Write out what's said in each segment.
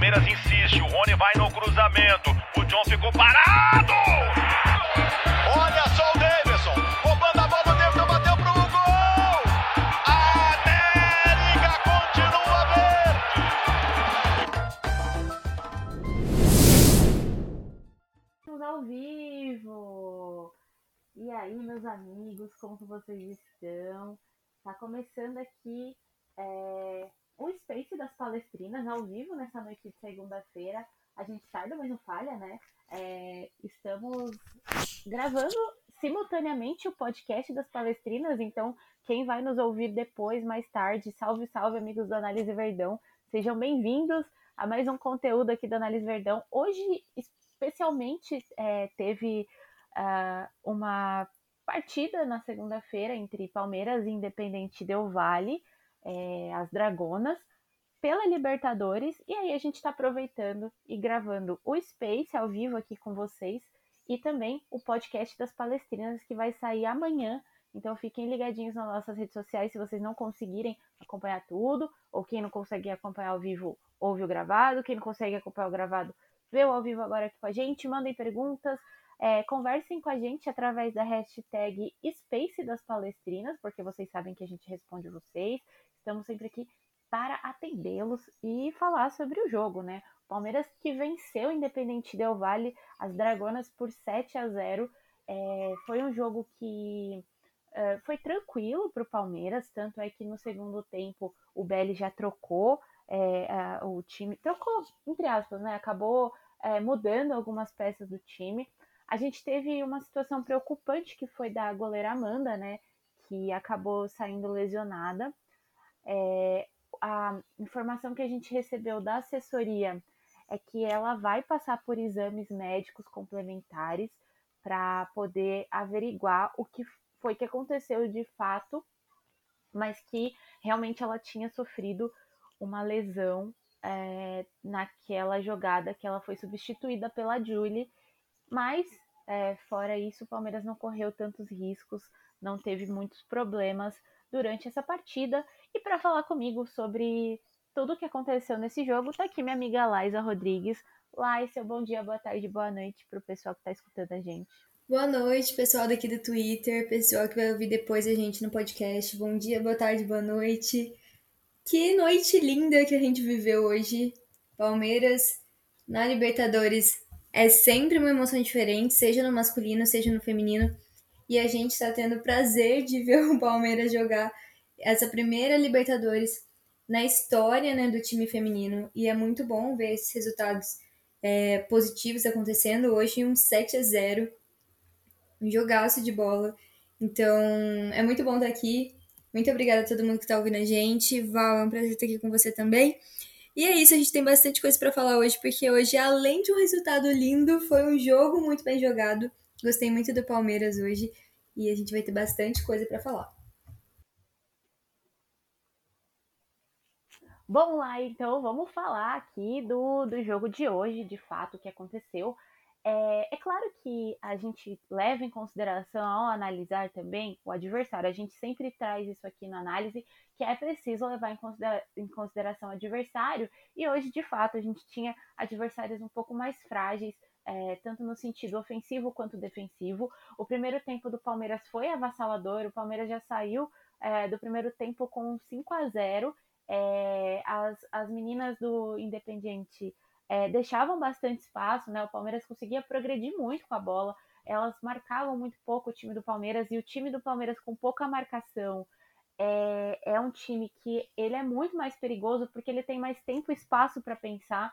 Palmeiras insiste, o Rony vai no cruzamento. O John ficou parado! Olha só o Davidson, roubando a bola dentro, bateu pro gol! América continua verde! Ao vivo! E aí, meus amigos, como vocês estão? Tá começando aqui é, o Space das Palestrinas ao vivo nessa noite de segunda-feira. A gente sai do mesmo falha, né? É, estamos gravando simultaneamente o podcast das Palestrinas, então quem vai nos ouvir depois, mais tarde, salve, salve, amigos do Análise Verdão. Sejam bem-vindos a mais um conteúdo aqui do Análise Verdão. Hoje, especialmente, é, teve uh, uma partida na segunda-feira entre Palmeiras e Independente Del Vale é, as Dragonas pela Libertadores. E aí a gente está aproveitando e gravando o Space ao vivo aqui com vocês e também o podcast das Palestrinas que vai sair amanhã. Então fiquem ligadinhos nas nossas redes sociais se vocês não conseguirem acompanhar tudo, ou quem não consegue acompanhar ao vivo, ouve o gravado, quem não consegue acompanhar o gravado, vê o ao vivo agora aqui com a gente, mandem perguntas, é, conversem com a gente através da hashtag Space das Palestrinas, porque vocês sabem que a gente responde vocês. Estamos sempre aqui para atendê-los e falar sobre o jogo, né? Palmeiras que venceu Independente Del Vale, as Dragonas por 7 a 0. É, foi um jogo que é, foi tranquilo para o Palmeiras, tanto é que no segundo tempo o Belli já trocou é, a, o time, trocou entre aspas, né? Acabou é, mudando algumas peças do time. A gente teve uma situação preocupante que foi da goleira Amanda, né? Que acabou saindo lesionada. É, a informação que a gente recebeu da assessoria é que ela vai passar por exames médicos complementares para poder averiguar o que foi que aconteceu de fato, mas que realmente ela tinha sofrido uma lesão é, naquela jogada que ela foi substituída pela Julie, mas é, fora isso, o Palmeiras não correu tantos riscos, não teve muitos problemas durante essa partida. E para falar comigo sobre tudo o que aconteceu nesse jogo, tá aqui minha amiga Laisa Rodrigues. Laisa, bom dia, boa tarde, boa noite para o pessoal que está escutando a gente. Boa noite, pessoal daqui do Twitter, pessoal que vai ouvir depois a gente no podcast. Bom dia, boa tarde, boa noite. Que noite linda que a gente viveu hoje. Palmeiras na Libertadores é sempre uma emoção diferente, seja no masculino, seja no feminino e a gente está tendo o prazer de ver o Palmeiras jogar essa primeira Libertadores na história né, do time feminino. E é muito bom ver esses resultados é, positivos acontecendo. Hoje, um 7 a 0 um jogaço de bola. Então, é muito bom estar aqui. Muito obrigada a todo mundo que está ouvindo a gente. Val, é um prazer estar aqui com você também. E é isso, a gente tem bastante coisa para falar hoje, porque hoje, além de um resultado lindo, foi um jogo muito bem jogado. Gostei muito do Palmeiras hoje e a gente vai ter bastante coisa para falar. Bom lá, então vamos falar aqui do, do jogo de hoje, de fato, o que aconteceu. É, é, claro que a gente leva em consideração ao analisar também o adversário. A gente sempre traz isso aqui na análise, que é preciso levar em, considera em consideração o adversário. E hoje, de fato, a gente tinha adversários um pouco mais frágeis, é, tanto no sentido ofensivo quanto defensivo. O primeiro tempo do Palmeiras foi avassalador, o Palmeiras já saiu é, do primeiro tempo com 5 a 0 é, as, as meninas do Independiente é, deixavam bastante espaço, né? O Palmeiras conseguia progredir muito com a bola, elas marcavam muito pouco o time do Palmeiras e o time do Palmeiras com pouca marcação é, é um time que ele é muito mais perigoso porque ele tem mais tempo e espaço para pensar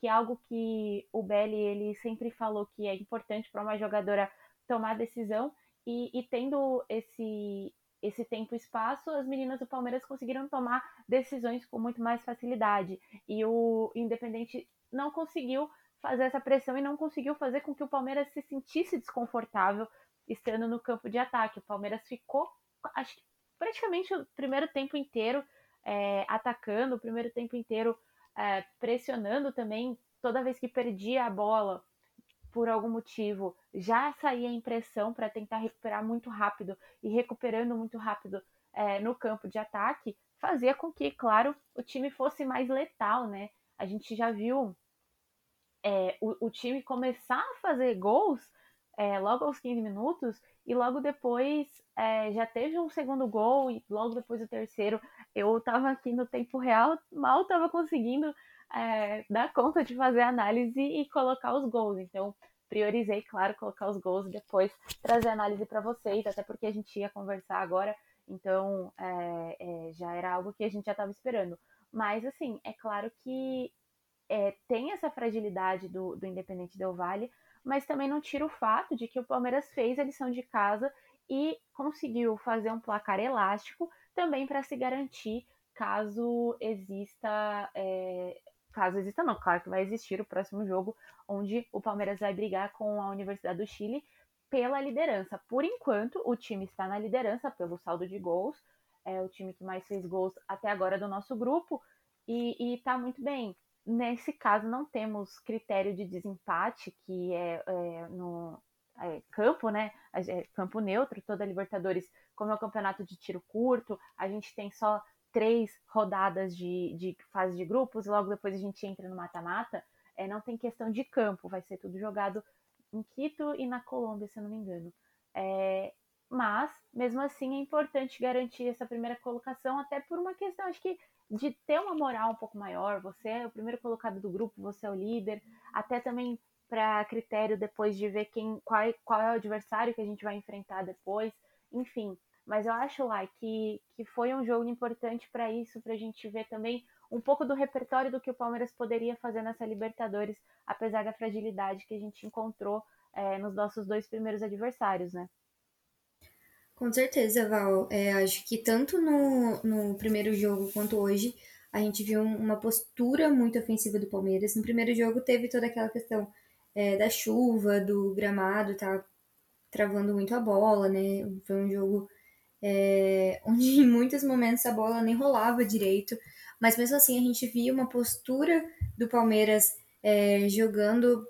que é algo que o Belli ele sempre falou que é importante para uma jogadora tomar decisão e, e, tendo esse esse tempo e espaço, as meninas do Palmeiras conseguiram tomar decisões com muito mais facilidade e o Independente não conseguiu fazer essa pressão e não conseguiu fazer com que o Palmeiras se sentisse desconfortável estando no campo de ataque. O Palmeiras ficou, acho que praticamente o primeiro tempo inteiro é, atacando, o primeiro tempo inteiro é, pressionando também, toda vez que perdia a bola por algum motivo, já saía em pressão para tentar recuperar muito rápido e recuperando muito rápido é, no campo de ataque, fazia com que, claro, o time fosse mais letal, né? a gente já viu é, o, o, time começar a fazer gols é, logo aos 15 minutos e logo depois é, já teve um segundo gol e logo depois o terceiro. Eu estava aqui no tempo real, mal estava conseguindo é, dar conta de fazer análise e colocar os gols. Então, priorizei, claro, colocar os gols e depois trazer a análise para vocês, até porque a gente ia conversar agora, então é, é, já era algo que a gente já estava esperando. Mas, assim, é claro que é, tem essa fragilidade do, do Independente Del Vale, mas também não tira o fato de que o Palmeiras fez a lição de casa e conseguiu fazer um placar elástico também para se garantir caso exista é, caso exista não, claro que vai existir o próximo jogo, onde o Palmeiras vai brigar com a Universidade do Chile pela liderança. Por enquanto, o time está na liderança pelo saldo de gols, é o time que mais fez gols até agora do nosso grupo, e está muito bem. Nesse caso, não temos critério de desempate, que é, é no é, campo, né? É, campo neutro, toda Libertadores, como é o campeonato de tiro curto, a gente tem só três rodadas de, de fase de grupos, logo depois a gente entra no mata-mata, é, não tem questão de campo, vai ser tudo jogado em Quito e na Colômbia, se eu não me engano. É, mas, mesmo assim, é importante garantir essa primeira colocação, até por uma questão, acho que, de ter uma moral um pouco maior. Você é o primeiro colocado do grupo, você é o líder, até também para critério depois de ver quem qual, é, qual é o adversário que a gente vai enfrentar depois. Enfim, mas eu acho lá que, que foi um jogo importante para isso, para a gente ver também um pouco do repertório do que o Palmeiras poderia fazer nessa Libertadores, apesar da fragilidade que a gente encontrou é, nos nossos dois primeiros adversários, né? Com certeza, Val. É, acho que tanto no, no primeiro jogo quanto hoje, a gente viu uma postura muito ofensiva do Palmeiras. No primeiro jogo teve toda aquela questão é, da chuva, do gramado, tá travando muito a bola, né? Foi um jogo é, onde em muitos momentos a bola nem rolava direito, mas mesmo assim a gente via uma postura do Palmeiras é, jogando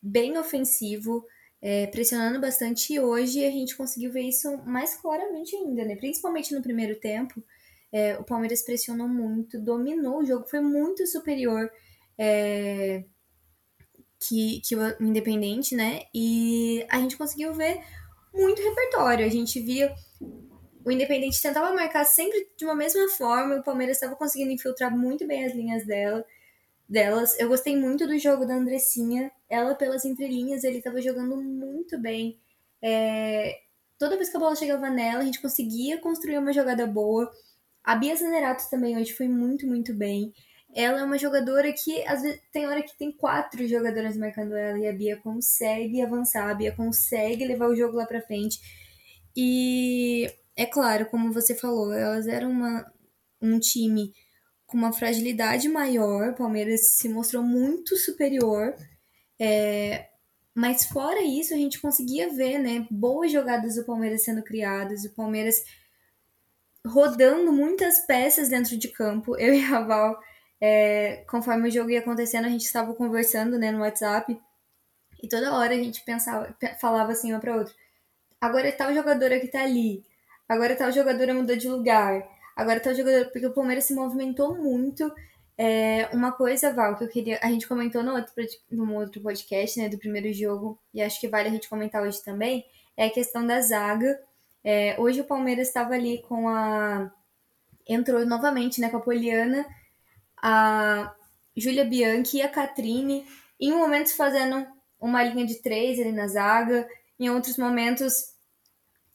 bem ofensivo, é, pressionando bastante, e hoje a gente conseguiu ver isso mais claramente ainda, né? Principalmente no primeiro tempo, é, o Palmeiras pressionou muito, dominou o jogo, foi muito superior é, que, que o Independente, né? E a gente conseguiu ver muito repertório. A gente via o Independente tentava marcar sempre de uma mesma forma, o Palmeiras estava conseguindo infiltrar muito bem as linhas dela, delas. Eu gostei muito do jogo da Andressinha, ela pelas entrelinhas, ele estava jogando muito bem. É... Toda vez que a bola chegava nela, a gente conseguia construir uma jogada boa. A Bia Zanerato também hoje foi muito, muito bem. Ela é uma jogadora que, às vezes, tem hora que tem quatro jogadoras marcando ela e a Bia consegue avançar, a Bia consegue levar o jogo lá pra frente. E é claro, como você falou, elas eram uma, um time com uma fragilidade maior, o Palmeiras se mostrou muito superior, é, mas fora isso, a gente conseguia ver né, boas jogadas do Palmeiras sendo criadas, o Palmeiras rodando muitas peças dentro de campo. Eu e a Val, é, conforme o jogo ia acontecendo, a gente estava conversando né, no WhatsApp e toda hora a gente pensava, falava assim uma para outra. Agora tal jogadora que tá ali, agora tal jogadora mudou de lugar, agora tal jogadora. Porque o Palmeiras se movimentou muito. É, uma coisa, Val, que eu queria. A gente comentou no outro, no outro podcast, né, do primeiro jogo, e acho que vale a gente comentar hoje também, é a questão da zaga. É, hoje o Palmeiras estava ali com a. Entrou novamente, né, com a Poliana, a Júlia Bianchi e a Catrine, em momentos fazendo uma linha de três ali na zaga, em outros momentos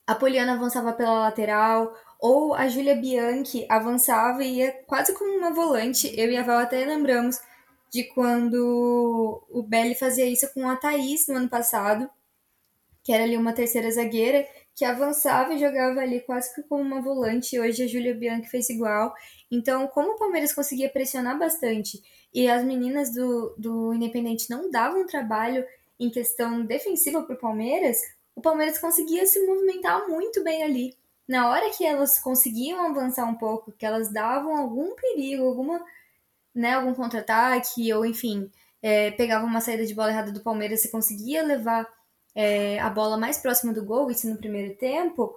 a Poliana avançava pela lateral, ou a Júlia Bianchi avançava e ia quase como uma volante. Eu e a Val até lembramos de quando o Belly fazia isso com a Thaís no ano passado, que era ali uma terceira zagueira, que avançava e jogava ali quase que como uma volante. Hoje a Júlia Bianchi fez igual. Então, como o Palmeiras conseguia pressionar bastante e as meninas do, do Independente não davam trabalho em questão defensiva para o Palmeiras, o Palmeiras conseguia se movimentar muito bem ali. Na hora que elas conseguiam avançar um pouco, que elas davam algum perigo, alguma, né, algum contra-ataque, ou enfim, é, pegavam uma saída de bola errada do Palmeiras e conseguia levar é, a bola mais próxima do gol, isso no primeiro tempo,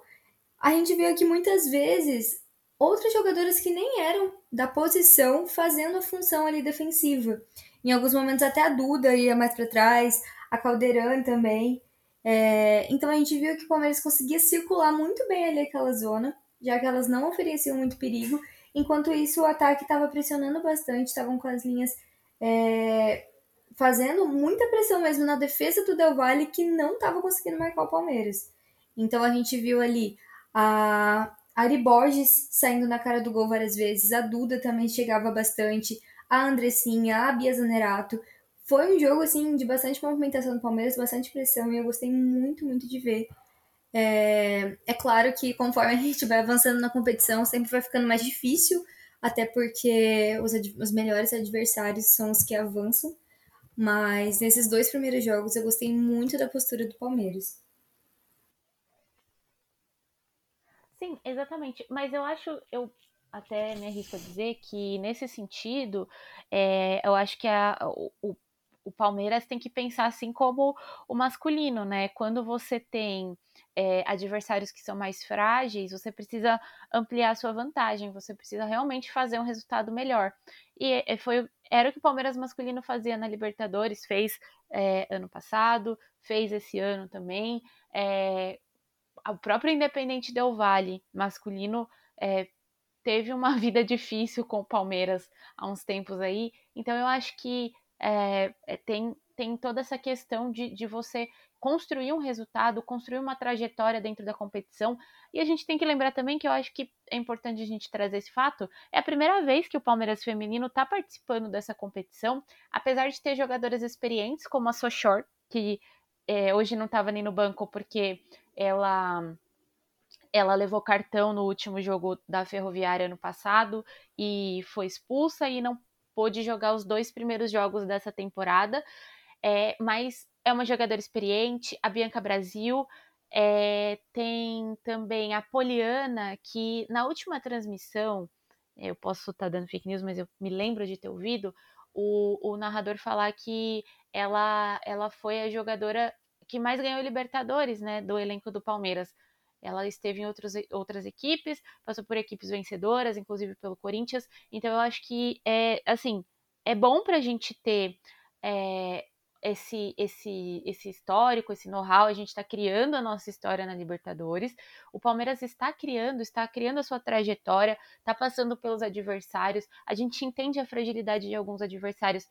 a gente viu que muitas vezes outras jogadoras que nem eram da posição fazendo a função ali defensiva. Em alguns momentos até a Duda ia mais para trás, a Caldeirão também. É, então a gente viu que o Palmeiras conseguia circular muito bem ali aquela zona, já que elas não ofereciam muito perigo. Enquanto isso, o ataque estava pressionando bastante, estavam com as linhas é, fazendo muita pressão mesmo na defesa do Del Valle, que não estava conseguindo marcar o Palmeiras. Então a gente viu ali a Ari Borges saindo na cara do gol várias vezes, a Duda também chegava bastante, a Andressinha, a Bia Zanerato. Foi um jogo assim de bastante movimentação do Palmeiras, bastante pressão, e eu gostei muito, muito de ver. É, é claro que conforme a gente vai avançando na competição, sempre vai ficando mais difícil, até porque os, os melhores adversários são os que avançam. Mas nesses dois primeiros jogos eu gostei muito da postura do Palmeiras. Sim, exatamente. Mas eu acho, eu até me arrisco a dizer que nesse sentido, é, eu acho que a, o, o Palmeiras tem que pensar assim como o masculino, né? Quando você tem é, adversários que são mais frágeis, você precisa ampliar a sua vantagem, você precisa realmente fazer um resultado melhor. E é, foi, era o que o Palmeiras masculino fazia na Libertadores, fez é, ano passado, fez esse ano também. É, o próprio Independente Del Vale masculino é, teve uma vida difícil com o Palmeiras há uns tempos aí. Então eu acho que é, tem, tem toda essa questão de, de você construir um resultado, construir uma trajetória dentro da competição. E a gente tem que lembrar também que eu acho que é importante a gente trazer esse fato. É a primeira vez que o Palmeiras Feminino está participando dessa competição, apesar de ter jogadoras experientes como a Sochor, que é, hoje não estava nem no banco porque ela ela levou cartão no último jogo da Ferroviária ano passado e foi expulsa e não pôde jogar os dois primeiros jogos dessa temporada. É, mas é uma jogadora experiente, a Bianca Brasil. É, tem também a Poliana, que na última transmissão, eu posso estar tá dando fake news, mas eu me lembro de ter ouvido o, o narrador falar que ela, ela foi a jogadora que mais ganhou Libertadores, né, do elenco do Palmeiras. Ela esteve em outros, outras equipes, passou por equipes vencedoras, inclusive pelo Corinthians. Então eu acho que é assim, é bom para a gente ter é, esse, esse, esse histórico, esse know-how. A gente está criando a nossa história na Libertadores. O Palmeiras está criando, está criando a sua trajetória, está passando pelos adversários. A gente entende a fragilidade de alguns adversários,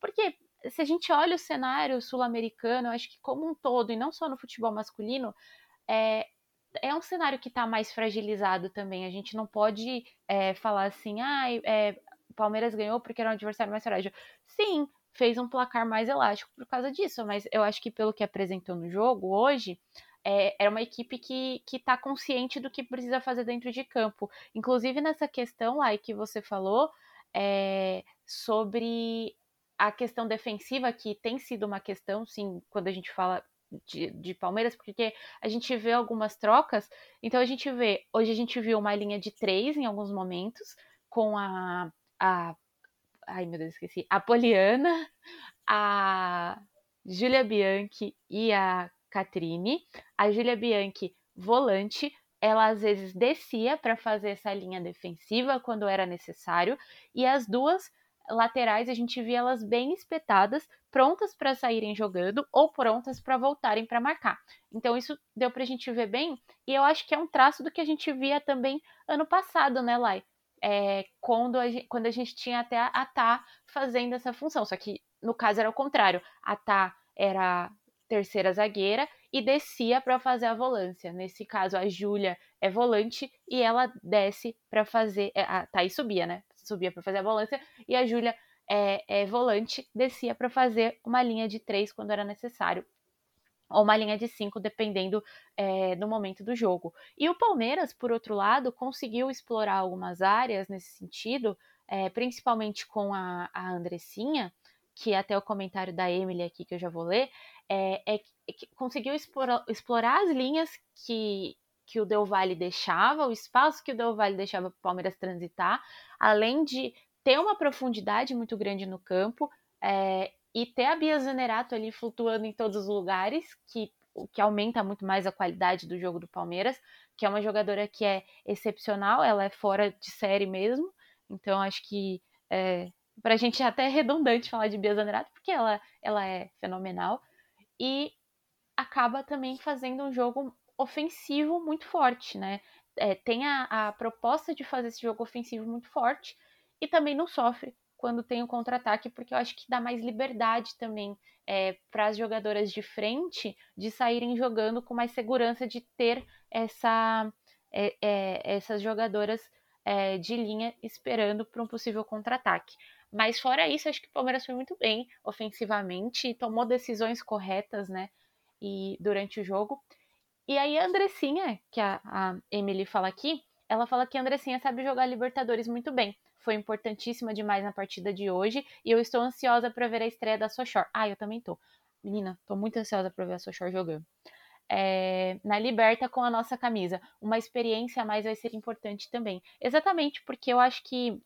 porque se a gente olha o cenário sul-americano, eu acho que como um todo, e não só no futebol masculino, é, é um cenário que está mais fragilizado também. A gente não pode é, falar assim, ah, é, Palmeiras ganhou porque era um adversário mais frágil. Sim, fez um placar mais elástico por causa disso, mas eu acho que pelo que apresentou no jogo hoje, é, uma equipe que está consciente do que precisa fazer dentro de campo. Inclusive nessa questão lá que você falou é, sobre a questão defensiva, que tem sido uma questão, sim, quando a gente fala de, de, Palmeiras, porque a gente vê algumas trocas. Então a gente vê, hoje a gente viu uma linha de três em alguns momentos, com a. a ai meu Deus, esqueci. A Poliana, a Júlia Bianchi e a Catrine. A Júlia Bianchi, volante, ela às vezes descia para fazer essa linha defensiva quando era necessário, e as duas laterais a gente via elas bem espetadas, prontas para saírem jogando ou prontas para voltarem para marcar. Então isso deu para a gente ver bem e eu acho que é um traço do que a gente via também ano passado, né, Lai? É, quando, a gente, quando a gente tinha até a Tá fazendo essa função, só que no caso era o contrário, a Tá era terceira zagueira e descia para fazer a volância. Nesse caso, a Júlia é volante e ela desce para fazer. É, a Thaís subia, né? Subia para fazer a volância, e a Júlia é, é, volante, descia para fazer uma linha de três quando era necessário, ou uma linha de cinco, dependendo é, do momento do jogo. E o Palmeiras, por outro lado, conseguiu explorar algumas áreas nesse sentido, é, principalmente com a, a Andressinha, que até o comentário da Emily aqui que eu já vou ler, é, é, é que conseguiu explorar, explorar, as linhas que, que o Del Valle deixava, o espaço que o Del Valle deixava para o Palmeiras transitar, além de ter uma profundidade muito grande no campo é, e ter a Bia Zanerato ali flutuando em todos os lugares, que que aumenta muito mais a qualidade do jogo do Palmeiras, que é uma jogadora que é excepcional, ela é fora de série mesmo. Então acho que é, para a gente é até redundante falar de Bia Zanerato, porque ela, ela é fenomenal. E acaba também fazendo um jogo ofensivo muito forte, né? É, tem a, a proposta de fazer esse jogo ofensivo muito forte e também não sofre quando tem o contra-ataque, porque eu acho que dá mais liberdade também é, para as jogadoras de frente de saírem jogando com mais segurança de ter essa, é, é, essas jogadoras é, de linha esperando para um possível contra-ataque. Mas fora isso, acho que o Palmeiras foi muito bem ofensivamente, tomou decisões corretas, né? E durante o jogo. E aí a Andressinha, que a, a Emily fala aqui, ela fala que a Andressinha sabe jogar Libertadores muito bem. Foi importantíssima demais na partida de hoje e eu estou ansiosa para ver a estreia da Sochor. Ah, eu também tô. Menina, tô muito ansiosa para ver a Sochor jogando. É, na Liberta com a nossa camisa. Uma experiência a mais vai ser importante também. Exatamente porque eu acho que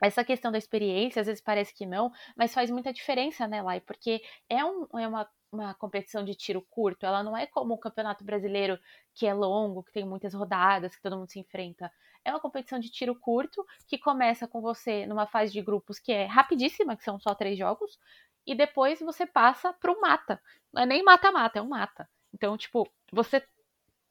essa questão da experiência, às vezes parece que não, mas faz muita diferença, né, Lai? Porque é, um, é uma uma competição de tiro curto, ela não é como o Campeonato Brasileiro, que é longo, que tem muitas rodadas, que todo mundo se enfrenta. É uma competição de tiro curto, que começa com você numa fase de grupos que é rapidíssima, que são só três jogos, e depois você passa para o mata. Não é nem mata-mata, é um mata. Então, tipo, você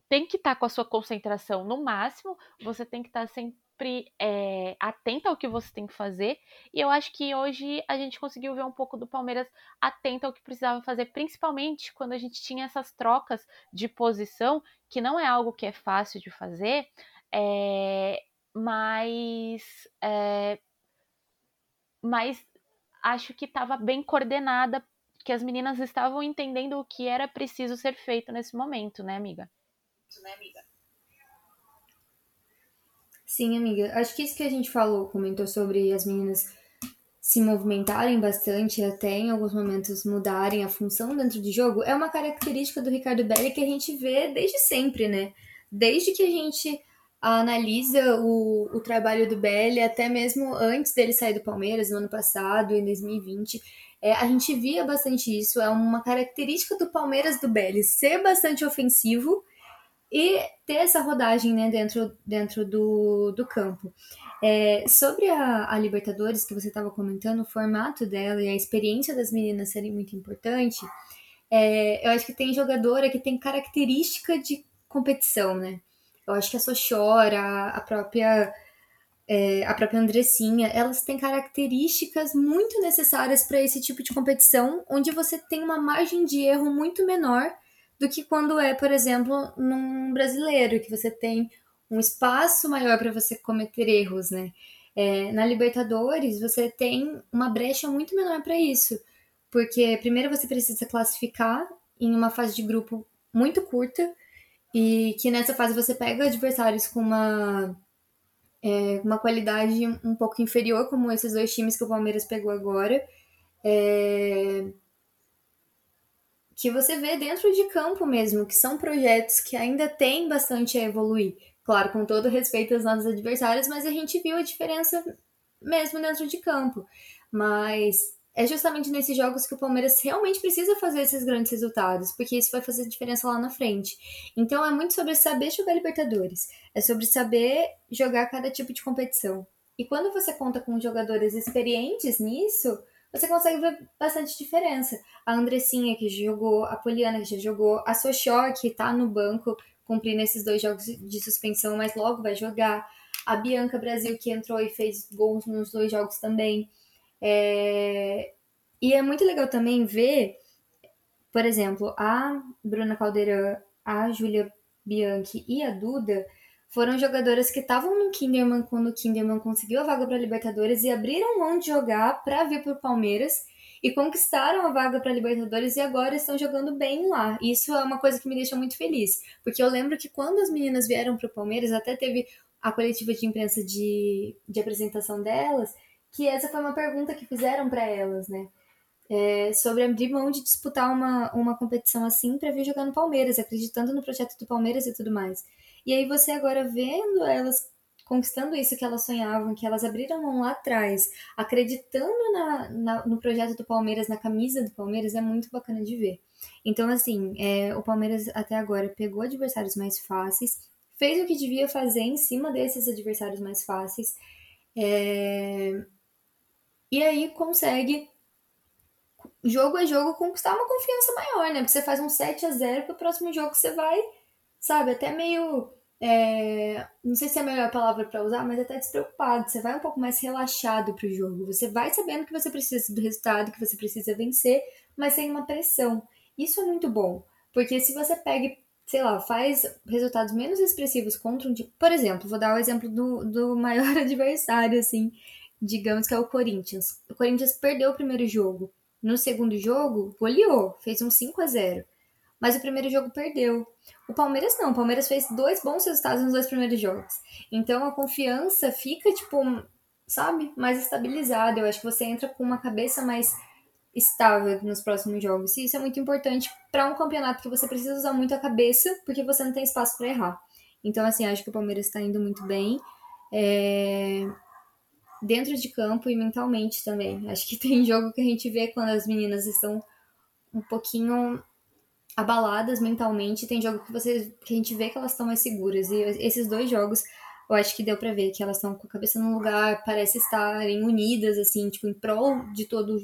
tem que estar tá com a sua concentração no máximo, você tem que estar tá sempre sempre é, atenta ao que você tem que fazer. E eu acho que hoje a gente conseguiu ver um pouco do Palmeiras atento ao que precisava fazer, principalmente quando a gente tinha essas trocas de posição, que não é algo que é fácil de fazer, é, mas, é, mas acho que estava bem coordenada, que as meninas estavam entendendo o que era preciso ser feito nesse momento, né, amiga? Né, amiga? Sim, amiga. Acho que isso que a gente falou, comentou sobre as meninas se movimentarem bastante, até em alguns momentos mudarem a função dentro de jogo, é uma característica do Ricardo Belli que a gente vê desde sempre, né? Desde que a gente analisa o, o trabalho do Belli, até mesmo antes dele sair do Palmeiras, no ano passado, em 2020, é, a gente via bastante isso. É uma característica do Palmeiras do Belli ser bastante ofensivo e ter essa rodagem né, dentro, dentro do, do campo. É, sobre a, a, Libertadores, que você estava comentando, o formato dela e a experiência das meninas serem muito importante, é, eu acho que tem jogadora que tem característica de competição, né? Eu acho que a Sochora, a própria é, a própria Andressinha, elas têm características muito necessárias para esse tipo de competição, onde você tem uma margem de erro muito menor do que quando é, por exemplo, num brasileiro, que você tem um espaço maior para você cometer erros, né? É, na Libertadores, você tem uma brecha muito menor para isso, porque primeiro você precisa classificar em uma fase de grupo muito curta, e que nessa fase você pega adversários com uma, é, uma qualidade um pouco inferior, como esses dois times que o Palmeiras pegou agora. É, que você vê dentro de campo mesmo, que são projetos que ainda têm bastante a evoluir. Claro, com todo respeito aos nossos adversários, mas a gente viu a diferença mesmo dentro de campo. Mas é justamente nesses jogos que o Palmeiras realmente precisa fazer esses grandes resultados, porque isso vai fazer diferença lá na frente. Então é muito sobre saber jogar Libertadores, é sobre saber jogar cada tipo de competição. E quando você conta com jogadores experientes nisso, você consegue ver bastante diferença. A Andressinha, que jogou, a Poliana, que já jogou, a Sochó, que tá no banco cumprindo esses dois jogos de suspensão, mas logo vai jogar. A Bianca Brasil, que entrou e fez gols nos dois jogos também. É... E é muito legal também ver, por exemplo, a Bruna Caldeirão, a Júlia Bianchi e a Duda foram jogadoras que estavam no Kinderman quando o Kinderman conseguiu a vaga para Libertadores e abriram mão de jogar para vir para o Palmeiras e conquistaram a vaga para Libertadores e agora estão jogando bem lá. Isso é uma coisa que me deixa muito feliz, porque eu lembro que quando as meninas vieram para o Palmeiras, até teve a coletiva de imprensa de, de apresentação delas, que essa foi uma pergunta que fizeram para elas, né? É, sobre abrir mão de disputar uma, uma competição assim para vir jogar no Palmeiras, acreditando no projeto do Palmeiras e tudo mais. E aí você agora vendo elas conquistando isso que elas sonhavam, que elas abriram mão lá atrás, acreditando na, na, no projeto do Palmeiras, na camisa do Palmeiras, é muito bacana de ver. Então, assim, é, o Palmeiras até agora pegou adversários mais fáceis, fez o que devia fazer em cima desses adversários mais fáceis. É... E aí consegue, jogo a jogo, conquistar uma confiança maior, né? Porque você faz um 7 a 0 pro próximo jogo você vai, sabe, até meio. É... Não sei se é a melhor palavra para usar, mas até despreocupado. Você vai um pouco mais relaxado pro jogo. Você vai sabendo que você precisa do resultado, que você precisa vencer, mas sem uma pressão. Isso é muito bom. Porque se você pega sei lá, faz resultados menos expressivos contra um time. Por exemplo, vou dar o exemplo do, do maior adversário, assim, digamos que é o Corinthians. O Corinthians perdeu o primeiro jogo. No segundo jogo, goleou, fez um 5 a 0 Mas o primeiro jogo perdeu. O Palmeiras não, o Palmeiras fez dois bons resultados nos dois primeiros jogos. Então a confiança fica, tipo, sabe, mais estabilizada. Eu acho que você entra com uma cabeça mais estável nos próximos jogos. E isso é muito importante para um campeonato que você precisa usar muito a cabeça, porque você não tem espaço para errar. Então, assim, acho que o Palmeiras está indo muito bem. É... Dentro de campo e mentalmente também. Acho que tem jogo que a gente vê quando as meninas estão um pouquinho abaladas mentalmente. Tem jogo que, você, que a gente vê que elas estão mais seguras. E esses dois jogos eu acho que deu para ver que elas estão com a cabeça no lugar, parece estarem unidas, assim, tipo, em prol de todo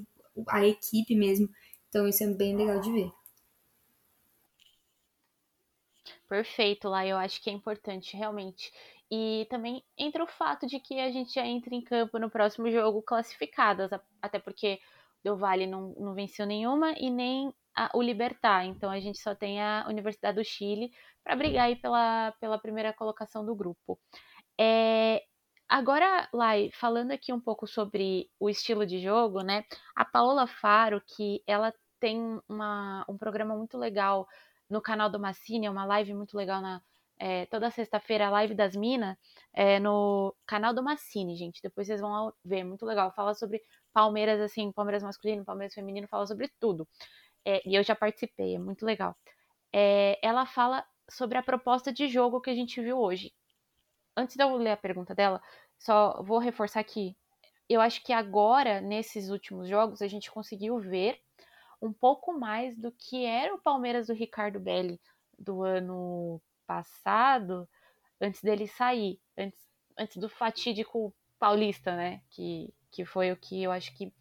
a equipe mesmo. Então isso é bem legal de ver. Perfeito, lá eu acho que é importante realmente. E também entra o fato de que a gente já entra em campo no próximo jogo classificadas, até porque o Vale não, não venceu nenhuma e nem a, o Libertar. Então a gente só tem a Universidade do Chile para brigar aí pela, pela primeira colocação do grupo. É, Agora, Lai, falando aqui um pouco sobre o estilo de jogo, né? A Paola Faro, que ela tem uma, um programa muito legal no canal do Massini, é uma live muito legal na é, toda sexta-feira, a live das minas, é, no canal do Massini, gente. Depois vocês vão ver, muito legal. Fala sobre Palmeiras, assim, Palmeiras masculino, Palmeiras feminino, fala sobre tudo. É, e eu já participei, é muito legal. É, ela fala sobre a proposta de jogo que a gente viu hoje. Antes de eu ler a pergunta dela, só vou reforçar aqui. Eu acho que agora, nesses últimos jogos, a gente conseguiu ver um pouco mais do que era o Palmeiras do Ricardo Belli do ano passado, antes dele sair, antes, antes do fatídico paulista, né? Que, que foi o que eu acho que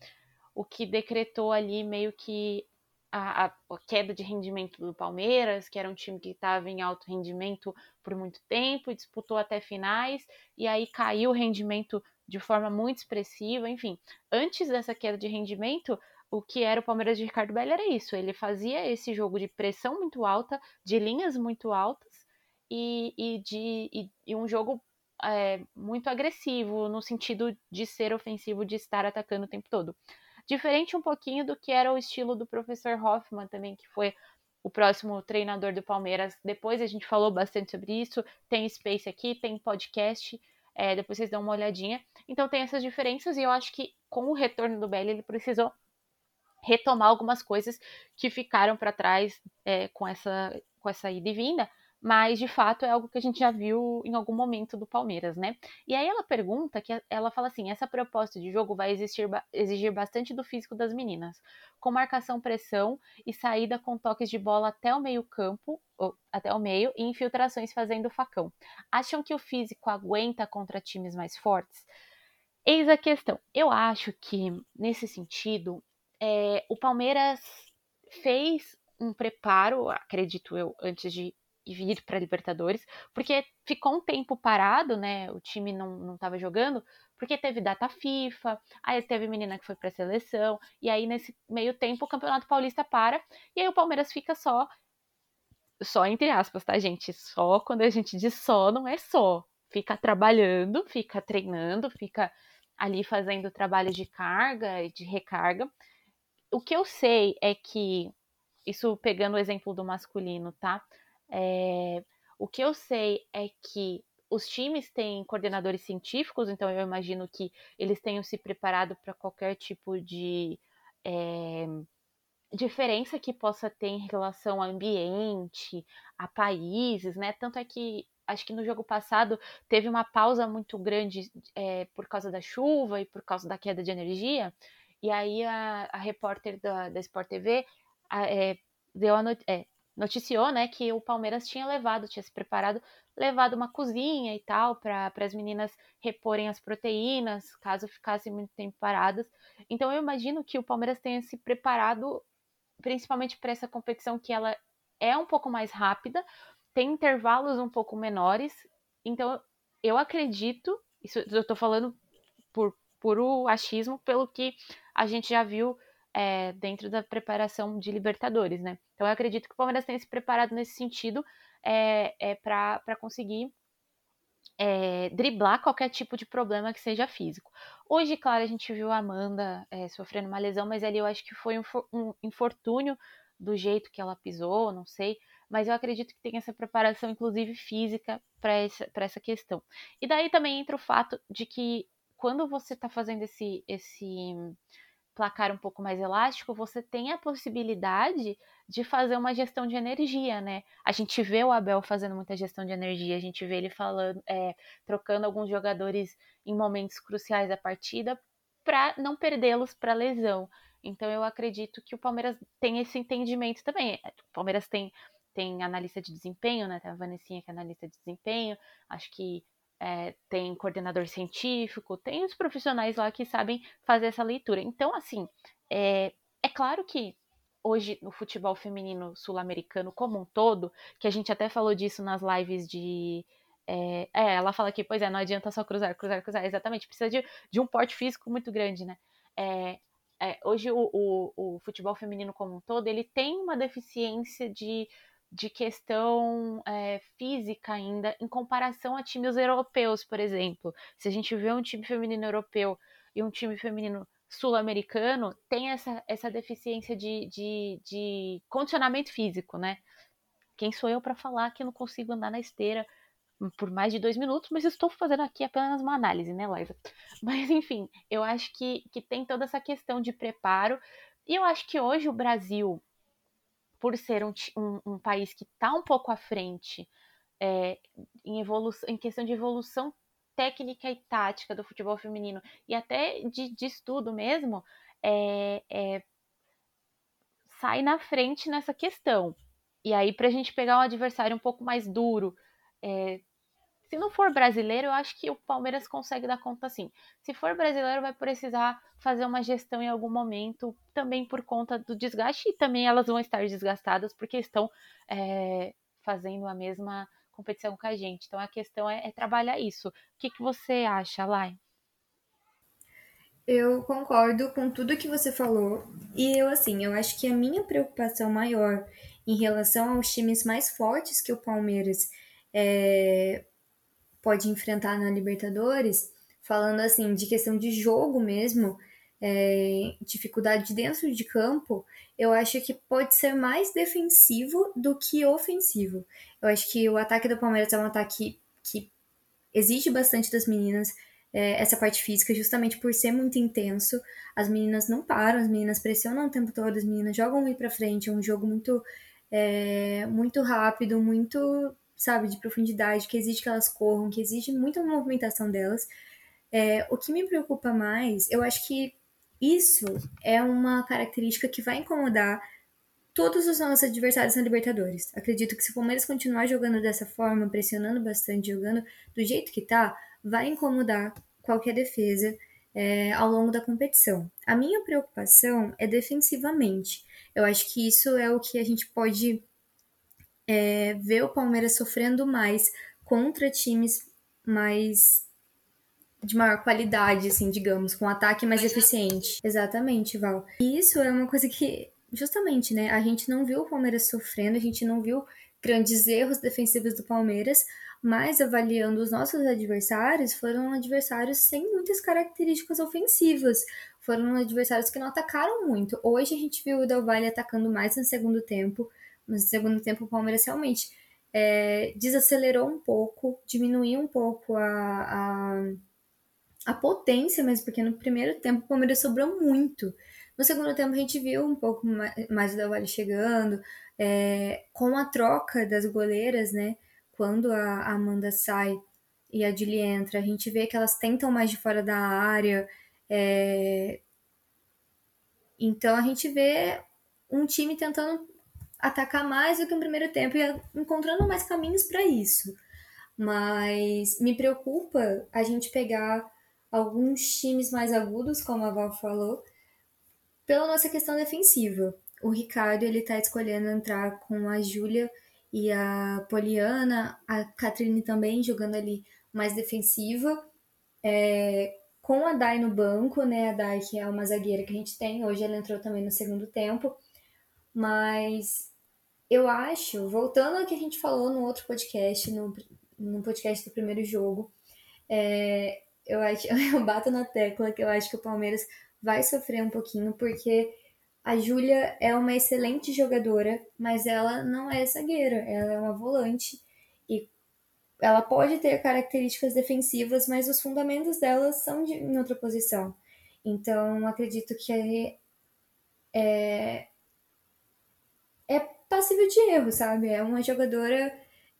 o que decretou ali meio que a, a, queda de rendimento do Palmeiras, que era um time que estava em alto rendimento por muito tempo, disputou até finais, e aí caiu o rendimento de forma muito expressiva. Enfim, antes dessa queda de rendimento, o que era o Palmeiras de Ricardo Belli era isso: ele fazia esse jogo de pressão muito alta, de linhas muito altas, e, e de e, e um jogo é, muito agressivo, no sentido de ser ofensivo, de estar atacando o tempo todo. Diferente um pouquinho do que era o estilo do professor Hoffman também, que foi o próximo treinador do Palmeiras. Depois a gente falou bastante sobre isso. Tem Space aqui, tem podcast. É, depois vocês dão uma olhadinha. Então tem essas diferenças e eu acho que com o retorno do Belli ele precisou retomar algumas coisas que ficaram para trás é, com essa com essa ida e vinda mas de fato é algo que a gente já viu em algum momento do Palmeiras, né? E aí ela pergunta que ela fala assim: essa proposta de jogo vai existir, exigir bastante do físico das meninas, com marcação, pressão e saída com toques de bola até o meio-campo, até o meio, e infiltrações fazendo facão. Acham que o físico aguenta contra times mais fortes? Eis a questão. Eu acho que, nesse sentido, é, o Palmeiras fez um preparo, acredito eu, antes de vir para Libertadores, porque ficou um tempo parado, né? O time não, não tava jogando, porque teve data FIFA, aí teve menina que foi para seleção, e aí nesse meio tempo o Campeonato Paulista para, e aí o Palmeiras fica só só entre aspas, tá, gente? Só quando a gente diz só, não é só. Fica trabalhando, fica treinando, fica ali fazendo trabalho de carga e de recarga. O que eu sei é que, isso pegando o exemplo do masculino, tá? É, o que eu sei é que os times têm coordenadores científicos, então eu imagino que eles tenham se preparado para qualquer tipo de é, diferença que possa ter em relação ao ambiente, a países, né? Tanto é que acho que no jogo passado teve uma pausa muito grande é, por causa da chuva e por causa da queda de energia, e aí a, a repórter da, da Sport TV a, é, deu a, é, noticiou, né, que o Palmeiras tinha levado, tinha se preparado, levado uma cozinha e tal para as meninas reporem as proteínas, caso ficassem muito tempo paradas. Então eu imagino que o Palmeiras tenha se preparado principalmente para essa competição que ela é um pouco mais rápida, tem intervalos um pouco menores. Então eu acredito, isso eu estou falando por puro achismo, pelo que a gente já viu é, dentro da preparação de Libertadores, né? Então eu acredito que o Palmeiras tenha se preparado nesse sentido é, é para conseguir é, driblar qualquer tipo de problema que seja físico. Hoje, claro, a gente viu a Amanda é, sofrendo uma lesão, mas ali eu acho que foi um, um infortúnio do jeito que ela pisou, não sei, mas eu acredito que tem essa preparação, inclusive física, para essa, essa questão. E daí também entra o fato de que quando você está fazendo esse, esse placar um pouco mais elástico, você tem a possibilidade de fazer uma gestão de energia, né? A gente vê o Abel fazendo muita gestão de energia, a gente vê ele falando, é, trocando alguns jogadores em momentos cruciais da partida para não perdê-los para lesão. Então eu acredito que o Palmeiras tem esse entendimento também. O Palmeiras tem tem analista de desempenho, né? Tem a Vanessinha que é analista de desempenho. Acho que é, tem coordenador científico, tem os profissionais lá que sabem fazer essa leitura. Então, assim, é, é claro que hoje no futebol feminino sul-americano como um todo, que a gente até falou disso nas lives de. É, é, ela fala que, pois é, não adianta só cruzar, cruzar, cruzar. Exatamente, precisa de, de um porte físico muito grande, né? É, hoje o, o, o, futebol feminino como um todo, ele tem uma deficiência de de questão é, física ainda em comparação a times europeus, por exemplo. Se a gente vê um time feminino europeu e um time feminino sul-americano, tem essa, essa deficiência de, de, de condicionamento físico, né? Quem sou eu para falar que eu não consigo andar na esteira por mais de dois minutos, mas estou fazendo aqui apenas uma análise, né, Liza? Mas enfim, eu acho que, que tem toda essa questão de preparo. E eu acho que hoje o Brasil, por ser um, um, um país que está um pouco à frente é, em, em questão de evolução técnica e tática do futebol feminino e até de, de estudo mesmo, é, é, sai na frente nessa questão. E aí, para a gente pegar um adversário um pouco mais duro, é, se não for brasileiro, eu acho que o Palmeiras consegue dar conta sim. Se for brasileiro, vai precisar fazer uma gestão em algum momento, também por conta do desgaste, e também elas vão estar desgastadas porque estão é, fazendo a mesma competição com a gente. Então a questão é, é trabalhar isso. O que, que você acha, Lai? Eu concordo com tudo que você falou. E eu, assim, eu acho que a minha preocupação maior em relação aos times mais fortes que o Palmeiras é, pode enfrentar na Libertadores, falando assim de questão de jogo mesmo, é, dificuldade dentro de campo, eu acho que pode ser mais defensivo do que ofensivo. Eu acho que o ataque do Palmeiras é um ataque que exige bastante das meninas. É, essa parte física, justamente por ser muito intenso, as meninas não param, as meninas pressionam o tempo todo, as meninas jogam muito para frente, é um jogo muito, é, muito rápido, muito sabe, de profundidade, que exige que elas corram, que exige muita movimentação delas. É, o que me preocupa mais, eu acho que isso é uma característica que vai incomodar todos os nossos adversários na Libertadores. Acredito que se o Palmeiras continuar jogando dessa forma, pressionando bastante, jogando do jeito que tá, vai incomodar qualquer defesa é, ao longo da competição. A minha preocupação é defensivamente. Eu acho que isso é o que a gente pode é, ver o Palmeiras sofrendo mais contra times mais de maior qualidade, assim, digamos, com um ataque mais eficiente. Exatamente, Val. E isso é uma coisa que, justamente, né, a gente não viu o Palmeiras sofrendo, a gente não viu grandes erros defensivos do Palmeiras, mas avaliando os nossos adversários, foram adversários sem muitas características ofensivas. Foram adversários que não atacaram muito. Hoje a gente viu o Del Valle atacando mais no segundo tempo, mas no segundo tempo o Palmeiras realmente é, desacelerou um pouco, diminuiu um pouco a, a, a, potência mesmo, porque no primeiro tempo o Palmeiras sobrou muito. No segundo tempo a gente viu um pouco mais, o Del Valle chegando, é, com a troca das goleiras, né? Quando a Amanda sai e a Julie entra, a gente vê que elas tentam mais de fora da área. É... Então a gente vê um time tentando atacar mais do que no primeiro tempo e encontrando mais caminhos para isso. Mas me preocupa a gente pegar alguns times mais agudos, como a Val falou, pela nossa questão defensiva. O Ricardo ele tá escolhendo entrar com a Júlia e a Poliana, a Catrine também jogando ali mais defensiva. É, com a Dai no banco, né? A Dai, que é uma zagueira que a gente tem, hoje ela entrou também no segundo tempo. Mas eu acho, voltando ao que a gente falou no outro podcast, no, no podcast do primeiro jogo, é, eu acho, eu bato na tecla que eu acho que o Palmeiras vai sofrer um pouquinho, porque a Júlia é uma excelente jogadora, mas ela não é zagueira, ela é uma volante e ela pode ter características defensivas, mas os fundamentos dela são de, em outra posição. Então, acredito que é, é, é passível de erro, sabe? É uma jogadora,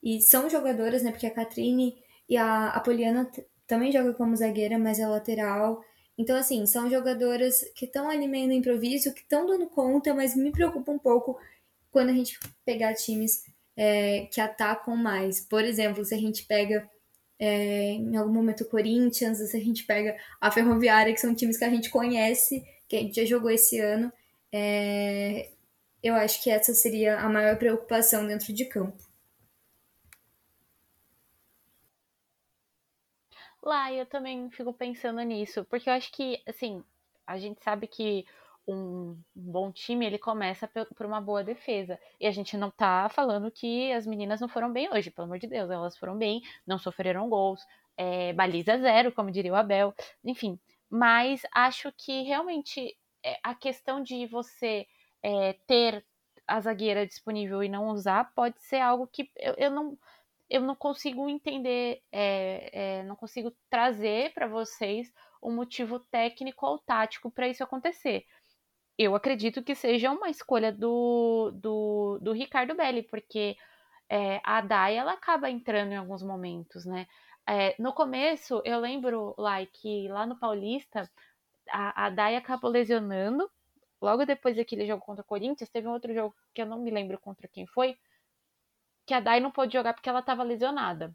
e são jogadoras, né? Porque a Catrine e a, a Poliana também joga como zagueira, mas é lateral. Então, assim, são jogadoras que estão ali meio no improviso, que estão dando conta, mas me preocupa um pouco quando a gente pegar times é, que atacam mais. Por exemplo, se a gente pega é, em algum momento o Corinthians, se a gente pega a Ferroviária, que são times que a gente conhece, que a gente já jogou esse ano, é, eu acho que essa seria a maior preocupação dentro de campo. Lá, eu também fico pensando nisso, porque eu acho que, assim, a gente sabe que um bom time ele começa por uma boa defesa. E a gente não tá falando que as meninas não foram bem hoje, pelo amor de Deus, elas foram bem, não sofreram gols, é, baliza zero, como diria o Abel, enfim. Mas acho que realmente é, a questão de você é, ter a zagueira disponível e não usar pode ser algo que eu, eu não eu não consigo entender, é, é, não consigo trazer para vocês um motivo técnico ou tático para isso acontecer eu acredito que seja uma escolha do, do, do Ricardo Belli, porque é, a Dai ela acaba entrando em alguns momentos, né? É, no começo, eu lembro lá que lá no Paulista, a, a Dai acabou lesionando. Logo depois daquele jogo contra o Corinthians, teve um outro jogo que eu não me lembro contra quem foi, que a Dai não pôde jogar porque ela estava lesionada.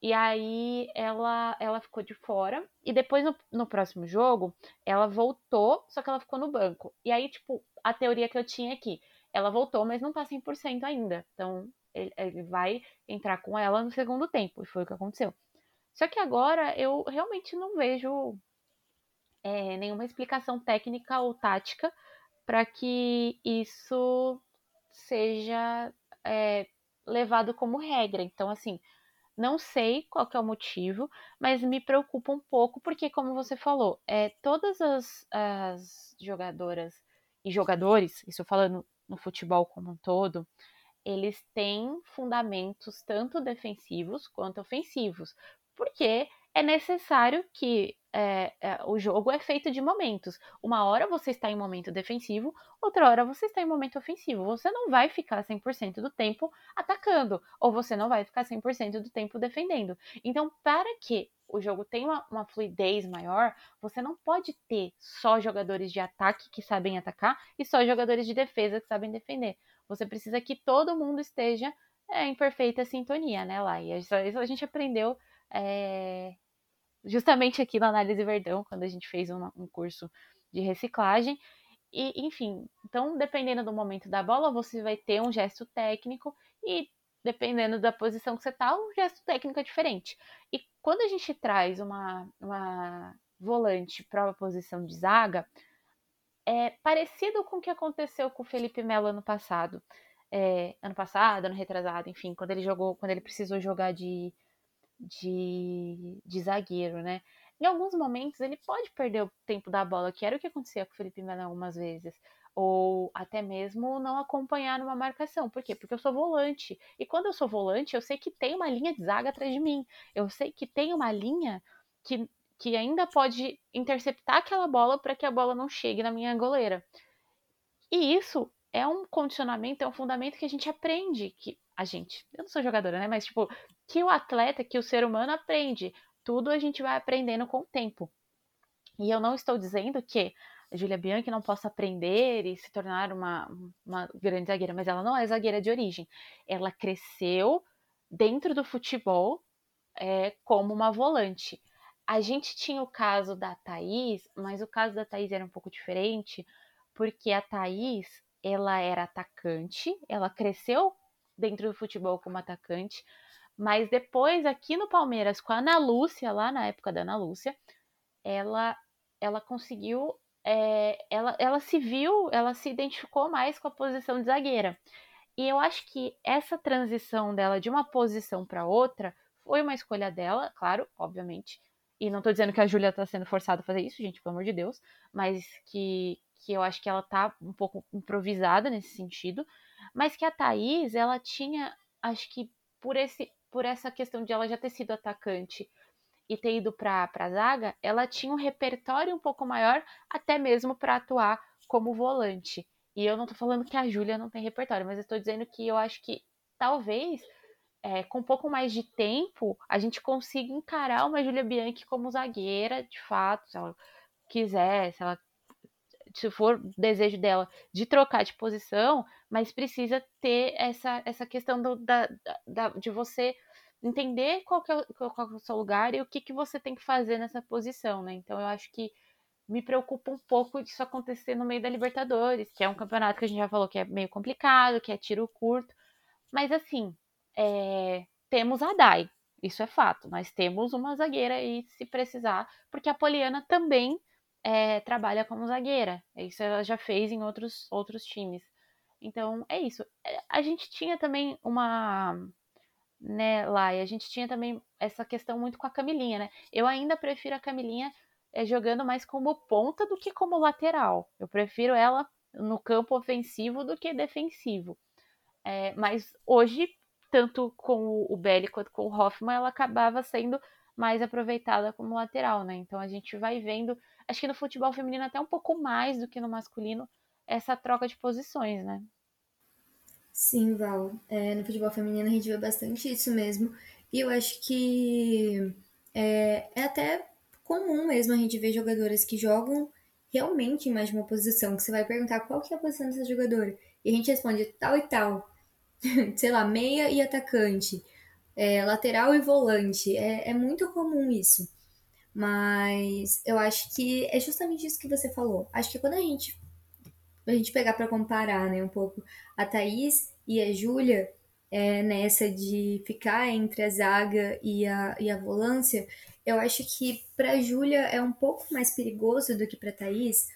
E aí ela, ela ficou de fora. E depois, no, no próximo jogo, ela voltou, só que ela ficou no banco. E aí, tipo, a teoria que eu tinha aqui, ela voltou, mas não tá 100% ainda. Então, ele, ele vai entrar com ela no segundo tempo. E foi o que aconteceu. Só que agora eu realmente não vejo é, nenhuma explicação técnica ou tática para que isso seja é, levado como regra. Então, assim, não sei qual é o motivo, mas me preocupa um pouco, porque, como você falou, é, todas as, as jogadoras e jogadores, isso falando no futebol como um todo, eles têm fundamentos tanto defensivos quanto ofensivos, porque é necessário que é, é, o jogo é feito de momentos. Uma hora você está em momento defensivo, outra hora você está em momento ofensivo. Você não vai ficar 100% do tempo atacando, ou você não vai ficar 100% do tempo defendendo. Então, para que o jogo tenha uma, uma, fluidez maior, você não pode ter só jogadores de ataque que sabem atacar e só jogadores de defesa que sabem defender. Você precisa que todo mundo esteja é, em perfeita sintonia, né, lá? E isso a gente aprendeu é, justamente aqui na Análise Verdão, quando a gente fez um, um curso de reciclagem. E, enfim, então, dependendo do momento da bola, você vai ter um gesto técnico e, dependendo da posição que você tá, um gesto técnico é diferente. E quando a gente traz uma, uma volante para uma posição de zaga, é parecido com o que aconteceu com o Felipe Melo ano passado. É, ano passado, ano retrasado, enfim, quando ele jogou, quando ele precisou jogar de de, de zagueiro, né? Em alguns momentos ele pode perder o tempo da bola, que era o que acontecia com o Felipe Melo algumas vezes. Ou até mesmo não acompanhar numa marcação. Por quê? Porque eu sou volante. E quando eu sou volante, eu sei que tem uma linha de zaga atrás de mim. Eu sei que tem uma linha que, que ainda pode interceptar aquela bola para que a bola não chegue na minha goleira. E isso é um condicionamento, é um fundamento que a gente aprende, que a gente, eu não sou jogadora, né, mas tipo, que o atleta, que o ser humano aprende. Tudo a gente vai aprendendo com o tempo. E eu não estou dizendo que a Julia Bianchi não possa aprender e se tornar uma, uma grande zagueira, mas ela não é zagueira de origem. Ela cresceu dentro do futebol é, como uma volante. A gente tinha o caso da Thaís, mas o caso da Thaís era um pouco diferente, porque a Thaís, ela era atacante, ela cresceu dentro do futebol como atacante, mas depois aqui no Palmeiras com a Ana Lúcia, lá na época da Ana Lúcia, ela ela conseguiu é, ela, ela se viu, ela se identificou mais com a posição de zagueira. E eu acho que essa transição dela de uma posição para outra foi uma escolha dela, claro, obviamente. E não tô dizendo que a Júlia tá sendo forçada a fazer isso, gente, pelo amor de Deus, mas que, que eu acho que ela tá um pouco improvisada nesse sentido. Mas que a Thaís, ela tinha, acho que por, esse, por essa questão de ela já ter sido atacante e ter ido para a zaga, ela tinha um repertório um pouco maior, até mesmo para atuar como volante. E eu não tô falando que a Júlia não tem repertório, mas eu estou dizendo que eu acho que talvez é, com um pouco mais de tempo a gente consiga encarar uma Júlia Bianchi como zagueira, de fato, se ela quiser, se ela se for desejo dela de trocar de posição, mas precisa ter essa, essa questão do, da, da, de você entender qual, é, qual é o seu lugar e o que, que você tem que fazer nessa posição, né? Então eu acho que me preocupa um pouco disso acontecer no meio da Libertadores, que é um campeonato que a gente já falou que é meio complicado, que é tiro curto. Mas assim, é... temos a Dai, isso é fato. Nós temos uma zagueira aí se precisar, porque a Poliana também é, trabalha como zagueira. Isso ela já fez em outros, outros times. Então é isso. É, a gente tinha também uma né. E a gente tinha também essa questão muito com a Camilinha, né? Eu ainda prefiro a Camilinha é, jogando mais como ponta do que como lateral. Eu prefiro ela no campo ofensivo do que defensivo. É, mas hoje, tanto com o Belly quanto com o Hoffman, ela acabava sendo mais aproveitada como lateral, né? Então a gente vai vendo, acho que no futebol feminino até um pouco mais do que no masculino, essa troca de posições, né? Sim, Val. É, no futebol feminino a gente vê bastante isso mesmo. E eu acho que é, é até comum mesmo a gente ver jogadoras que jogam realmente em mais de uma posição. Que você vai perguntar qual que é a posição dessa jogadora. E a gente responde tal e tal. Sei lá, meia e atacante. É, lateral e volante. É, é muito comum isso. Mas eu acho que é justamente isso que você falou. Acho que quando a gente a gente pegar para comparar, né, um pouco a Thaís e a Júlia é, nessa de ficar entre a zaga e a, e a volância, eu acho que para Júlia é um pouco mais perigoso do que para Thaís,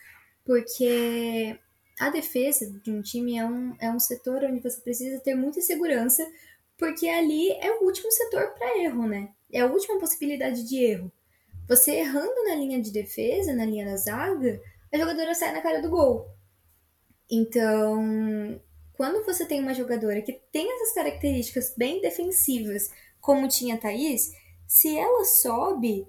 porque a defesa de um time é um, é um setor onde você precisa ter muita segurança, porque ali é o último setor para erro, né? É a última possibilidade de erro. Você errando na linha de defesa, na linha da zaga, a jogadora sai na cara do gol. Então, quando você tem uma jogadora que tem essas características bem defensivas, como tinha a Thaís, se ela sobe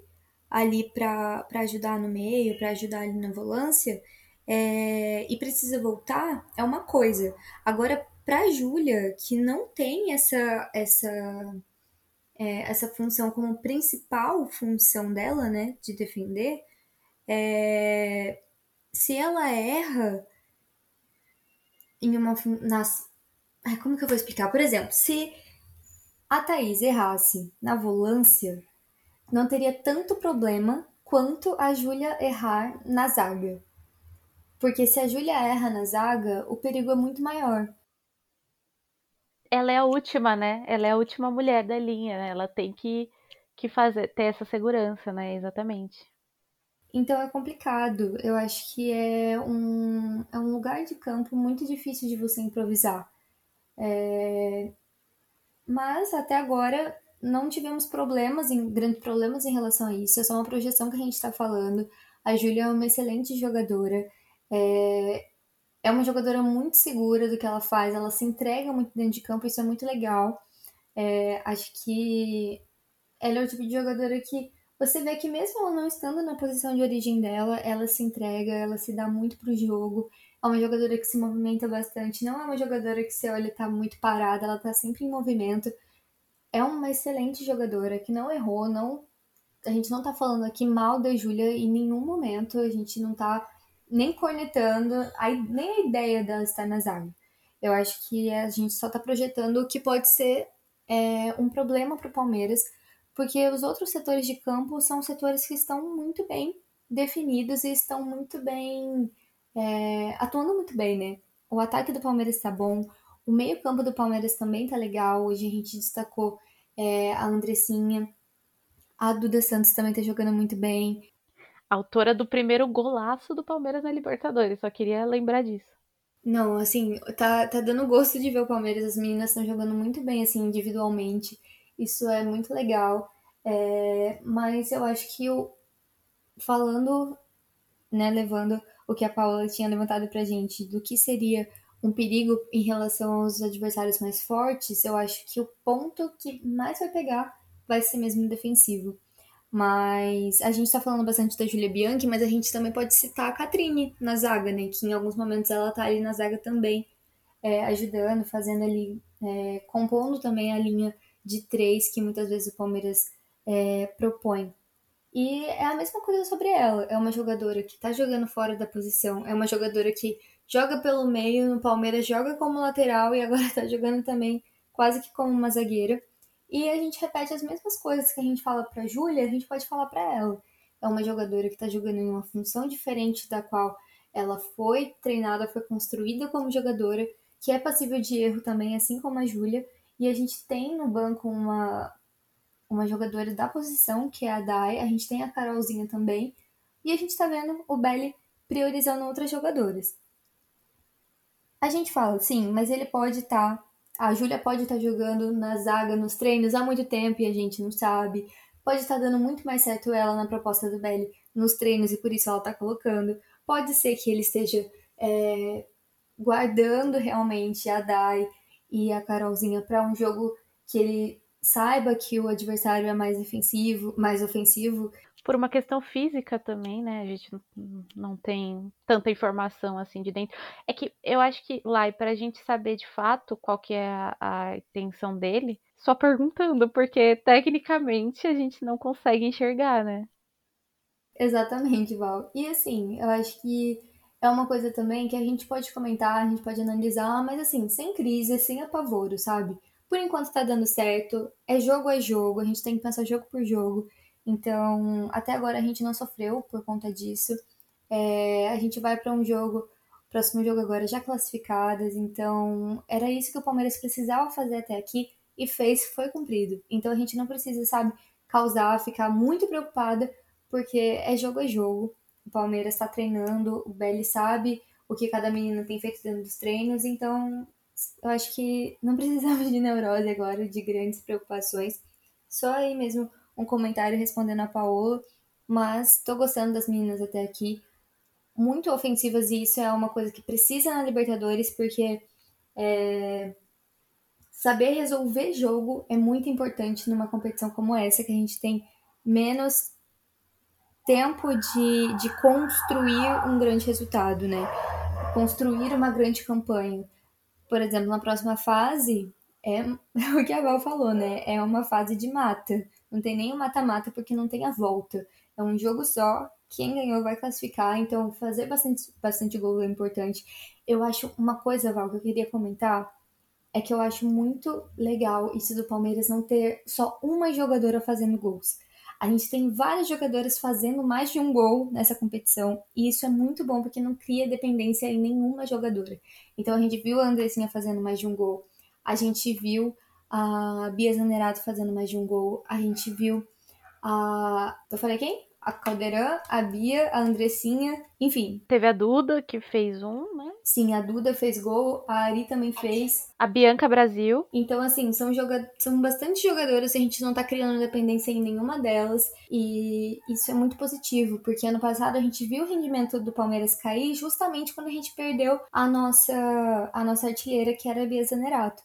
ali para ajudar no meio, para ajudar ali na volância, é, e precisa voltar, é uma coisa. Agora, para a Júlia, que não tem essa, essa, é, essa função como principal função dela, né, de defender, é, se ela erra, em uma. Nas, ai, como que eu vou explicar? Por exemplo, se a Thaís errasse na volância, não teria tanto problema quanto a Júlia errar na zaga. Porque se a Júlia erra na zaga, o perigo é muito maior. Ela é a última, né? Ela é a última mulher da linha, né? Ela tem que, que fazer, ter essa segurança, né? Exatamente. Então é complicado. Eu acho que é um, é um lugar de campo muito difícil de você improvisar. É... Mas até agora não tivemos problemas, em, grandes problemas em relação a isso. É só uma projeção que a gente está falando. A Júlia é uma excelente jogadora. É... é uma jogadora muito segura do que ela faz. Ela se entrega muito dentro de campo. Isso é muito legal. É... Acho que ela é o tipo de jogadora que você vê que mesmo ela não estando na posição de origem dela, ela se entrega, ela se dá muito pro jogo. É uma jogadora que se movimenta bastante, não é uma jogadora que você olha tá muito parada, ela tá sempre em movimento. É uma excelente jogadora que não errou, não a gente não tá falando aqui mal da Júlia em nenhum momento, a gente não tá nem cornetando, a, nem a ideia dela estar na zaga. Eu acho que a gente só está projetando o que pode ser é, um problema para o Palmeiras, porque os outros setores de campo são setores que estão muito bem definidos e estão muito bem é, atuando muito bem, né? O ataque do Palmeiras está bom, o meio-campo do Palmeiras também tá legal. Hoje a gente destacou é, a Andressinha, a Duda Santos também tá jogando muito bem. Autora do primeiro golaço do Palmeiras na Libertadores, só queria lembrar disso. Não, assim, tá, tá dando gosto de ver o Palmeiras. As meninas estão jogando muito bem, assim, individualmente. Isso é muito legal. É, mas eu acho que o, falando, né, levando o que a Paula tinha levantado pra gente do que seria um perigo em relação aos adversários mais fortes, eu acho que o ponto que mais vai pegar vai ser mesmo defensivo. Mas a gente tá falando bastante da Julia Bianchi, mas a gente também pode citar a Catrine na zaga, né? Que em alguns momentos ela tá ali na zaga também, é, ajudando, fazendo ali, é, compondo também a linha de três que muitas vezes o Palmeiras é, propõe. E é a mesma coisa sobre ela. É uma jogadora que tá jogando fora da posição, é uma jogadora que joga pelo meio, no Palmeiras joga como lateral e agora tá jogando também quase que como uma zagueira. E a gente repete as mesmas coisas que a gente fala pra Júlia, a gente pode falar para ela. É uma jogadora que tá jogando em uma função diferente da qual ela foi treinada, foi construída como jogadora, que é passível de erro também, assim como a Júlia. E a gente tem no banco uma, uma jogadora da posição, que é a Dai, a gente tem a Carolzinha também, e a gente tá vendo o Belly priorizando outras jogadoras. A gente fala, sim, mas ele pode estar. Tá, a Júlia pode estar tá jogando na zaga, nos treinos há muito tempo e a gente não sabe. Pode estar tá dando muito mais certo ela na proposta do Belly nos treinos e por isso ela está colocando. Pode ser que ele esteja é, guardando realmente a Dai e a Carolzinha para um jogo que ele saiba que o adversário é mais defensivo, mais ofensivo por uma questão física também, né? A gente não tem tanta informação assim de dentro. É que eu acho que lá, para a gente saber de fato qual que é a, a intenção dele, só perguntando, porque tecnicamente a gente não consegue enxergar, né? Exatamente, Val. E assim, eu acho que é uma coisa também que a gente pode comentar, a gente pode analisar, mas assim, sem crise, sem apavoro, sabe? Por enquanto tá dando certo, é jogo a jogo, a gente tem que pensar jogo por jogo. Então, até agora a gente não sofreu por conta disso. É, a gente vai para um jogo, próximo jogo agora já classificadas, então era isso que o Palmeiras precisava fazer até aqui e fez, foi cumprido. Então a gente não precisa, sabe, causar, ficar muito preocupada, porque é jogo a jogo. O Palmeiras está treinando, o Belly sabe o que cada menina tem feito dentro dos treinos, então eu acho que não precisamos de neurose agora, de grandes preocupações. Só aí mesmo um comentário respondendo a Paola, mas tô gostando das meninas até aqui. Muito ofensivas e isso é uma coisa que precisa na Libertadores, porque é, saber resolver jogo é muito importante numa competição como essa, que a gente tem menos tempo de, de construir um grande resultado, né? Construir uma grande campanha. Por exemplo, na próxima fase, é o que a Val falou, né? É uma fase de mata. Não tem nem o mata-mata porque não tem a volta. É um jogo só, quem ganhou vai classificar, então fazer bastante, bastante gol é importante. Eu acho uma coisa, Val, que eu queria comentar é que eu acho muito legal isso do Palmeiras não ter só uma jogadora fazendo gols. A gente tem várias jogadoras fazendo mais de um gol nessa competição, e isso é muito bom porque não cria dependência em nenhuma jogadora. Então a gente viu a Andressinha fazendo mais de um gol, a gente viu a Bia Zanerato fazendo mais de um gol. A gente viu a. Eu falei quem? A Caldeirão, a Bia, a Andressinha, enfim. Teve a Duda, que fez um, né? Sim, a Duda fez gol, a Ari também fez. A Bianca Brasil. Então, assim, são, joga são bastante jogadoras e a gente não tá criando dependência em nenhuma delas. E isso é muito positivo, porque ano passado a gente viu o rendimento do Palmeiras cair justamente quando a gente perdeu a nossa, a nossa artilheira, que era a Bia Zanerato.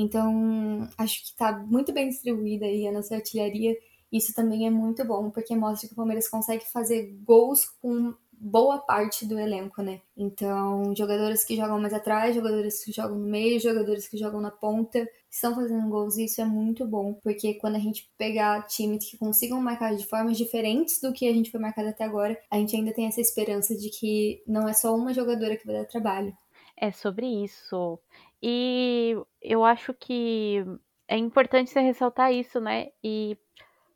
Então, acho que está muito bem distribuída aí a nossa artilharia. Isso também é muito bom, porque mostra que o Palmeiras consegue fazer gols com boa parte do elenco, né? Então, jogadores que jogam mais atrás, jogadores que jogam no meio, jogadores que jogam na ponta, estão fazendo gols e isso é muito bom, porque quando a gente pegar times que consigam marcar de formas diferentes do que a gente foi marcado até agora, a gente ainda tem essa esperança de que não é só uma jogadora que vai dar trabalho. É sobre isso. E eu acho que é importante você ressaltar isso, né? E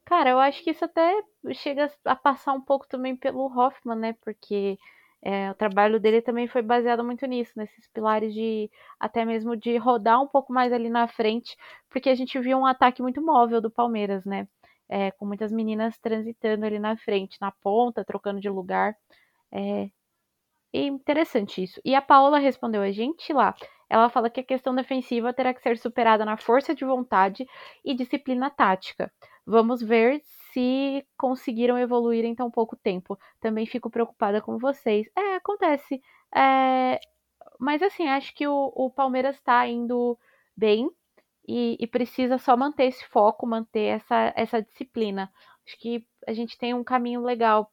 Cara, eu acho que isso até chega a passar um pouco também pelo Hoffman, né? Porque é, o trabalho dele também foi baseado muito nisso, nesses pilares de até mesmo de rodar um pouco mais ali na frente, porque a gente viu um ataque muito móvel do Palmeiras, né? É, com muitas meninas transitando ali na frente, na ponta, trocando de lugar. É, é interessante isso. E a Paola respondeu a gente lá. Ela fala que a questão defensiva terá que ser superada na força de vontade e disciplina tática. Vamos ver se conseguiram evoluir em tão pouco tempo. Também fico preocupada com vocês. É, acontece. É, mas assim, acho que o, o Palmeiras está indo bem e, e, precisa só manter esse foco, manter essa, essa disciplina. Acho que a gente tem um caminho legal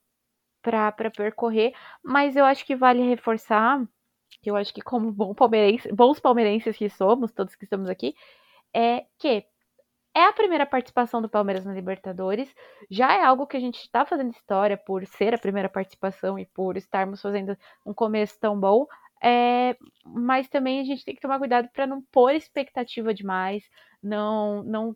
para percorrer, mas eu acho que vale reforçar, eu acho que como bom palmeirense, bons palmeirenses que somos, todos que estamos aqui, é que é a primeira participação do Palmeiras na Libertadores. Já é algo que a gente está fazendo história por ser a primeira participação e por estarmos fazendo um começo tão bom. É, mas também a gente tem que tomar cuidado para não pôr expectativa demais, não, não,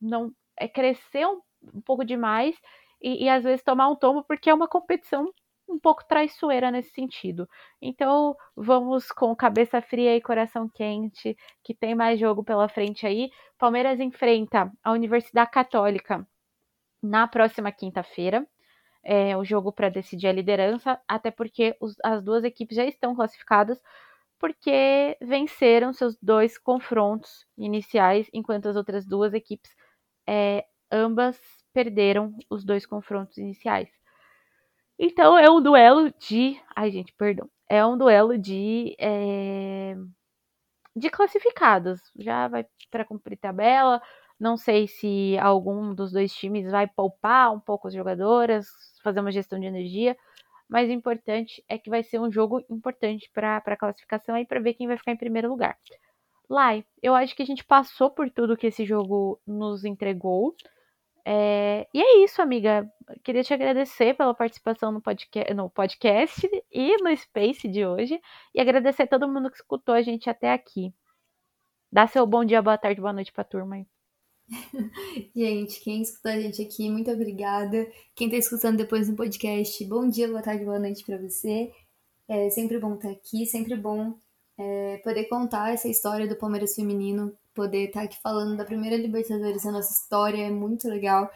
não é crescer um, um pouco demais e, e às vezes tomar um tombo porque é uma competição um pouco traiçoeira nesse sentido. Então, vamos com cabeça fria e coração quente, que tem mais jogo pela frente aí. Palmeiras enfrenta a Universidade Católica na próxima quinta-feira. É o jogo para decidir a liderança, até porque os, as duas equipes já estão classificadas, porque venceram seus dois confrontos iniciais, enquanto as outras duas equipes é, ambas perderam os dois confrontos iniciais. Então é um duelo de. Ai, gente, perdão. É um duelo de. É... De classificados. Já vai para cumprir tabela. Não sei se algum dos dois times vai poupar um pouco as jogadoras, fazer uma gestão de energia. Mas o importante é que vai ser um jogo importante para a classificação e para ver quem vai ficar em primeiro lugar. Lai, eu acho que a gente passou por tudo que esse jogo nos entregou. É, e é isso, amiga. Queria te agradecer pela participação no, podca no podcast e no Space de hoje. E agradecer a todo mundo que escutou a gente até aqui. Dá seu bom dia, boa tarde, boa noite pra turma aí. gente, quem escutou a gente aqui, muito obrigada. Quem tá escutando depois no podcast, bom dia, boa tarde, boa noite para você. É sempre bom estar aqui, sempre bom é, poder contar essa história do Palmeiras feminino poder estar tá aqui falando da primeira Libertadores, a nossa história é muito legal.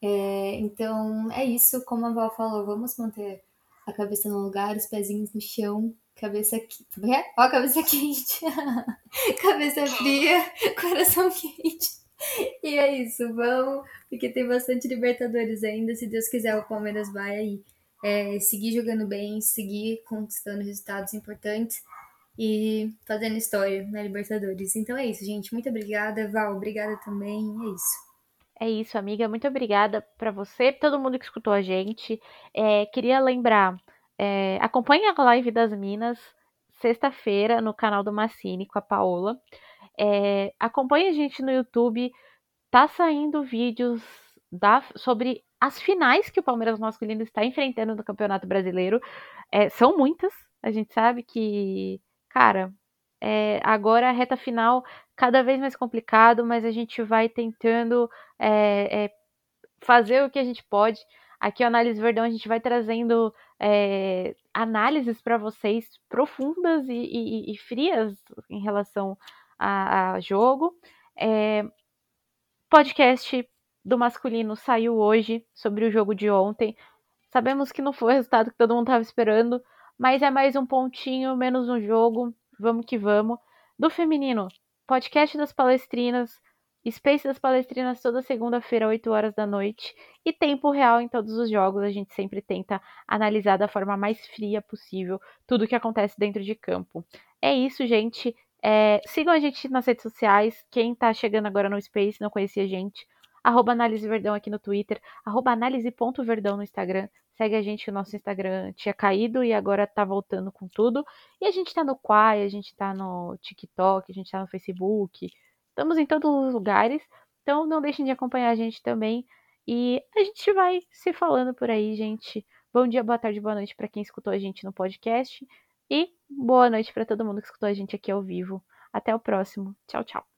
É, então é isso, como a Val falou, vamos manter a cabeça no lugar, os pezinhos no chão, cabeça quente. É? Ó, cabeça quente, cabeça fria, coração quente. E é isso, vamos, porque tem bastante Libertadores ainda. Se Deus quiser, o Palmeiras vai aí é, seguir jogando bem, seguir conquistando resultados importantes e fazendo história na Libertadores. Então é isso, gente. Muito obrigada, Val. Obrigada também. É isso. É isso, amiga. Muito obrigada para você, todo mundo que escutou a gente. É, queria lembrar, é, acompanhe a live das Minas sexta-feira no canal do Massini com a Paola. É, acompanhe a gente no YouTube. Tá saindo vídeos da, sobre as finais que o Palmeiras masculino está enfrentando no Campeonato Brasileiro. É, são muitas. A gente sabe que cara, é, agora a reta final cada vez mais complicado, mas a gente vai tentando é, é, fazer o que a gente pode. Aqui o Análise Verdão a gente vai trazendo é, análises para vocês profundas e, e, e, frias em relação a, a jogo. É, podcast do masculino saiu hoje sobre o jogo de ontem. Sabemos que não foi o resultado que todo mundo estava esperando, mas é mais um pontinho, menos um jogo. Vamos que vamos. Do feminino, podcast das palestrinas, Space das palestrinas toda segunda-feira, 8 horas da noite. E tempo real em todos os jogos. A gente sempre tenta analisar da forma mais fria possível tudo o que acontece dentro de campo. É isso, gente. É, sigam a gente nas redes sociais. Quem tá chegando agora no Space não conhecia a gente. Arroba Análise Verdão aqui no Twitter. Arroba análise.verdão no Instagram. Segue a gente, o nosso Instagram tinha caído e agora tá voltando com tudo. E a gente tá no Quai, a gente tá no TikTok, a gente tá no Facebook. Estamos em todos os lugares. Então não deixem de acompanhar a gente também. E a gente vai se falando por aí, gente. Bom dia, boa tarde, boa noite para quem escutou a gente no podcast. E boa noite para todo mundo que escutou a gente aqui ao vivo. Até o próximo. Tchau, tchau.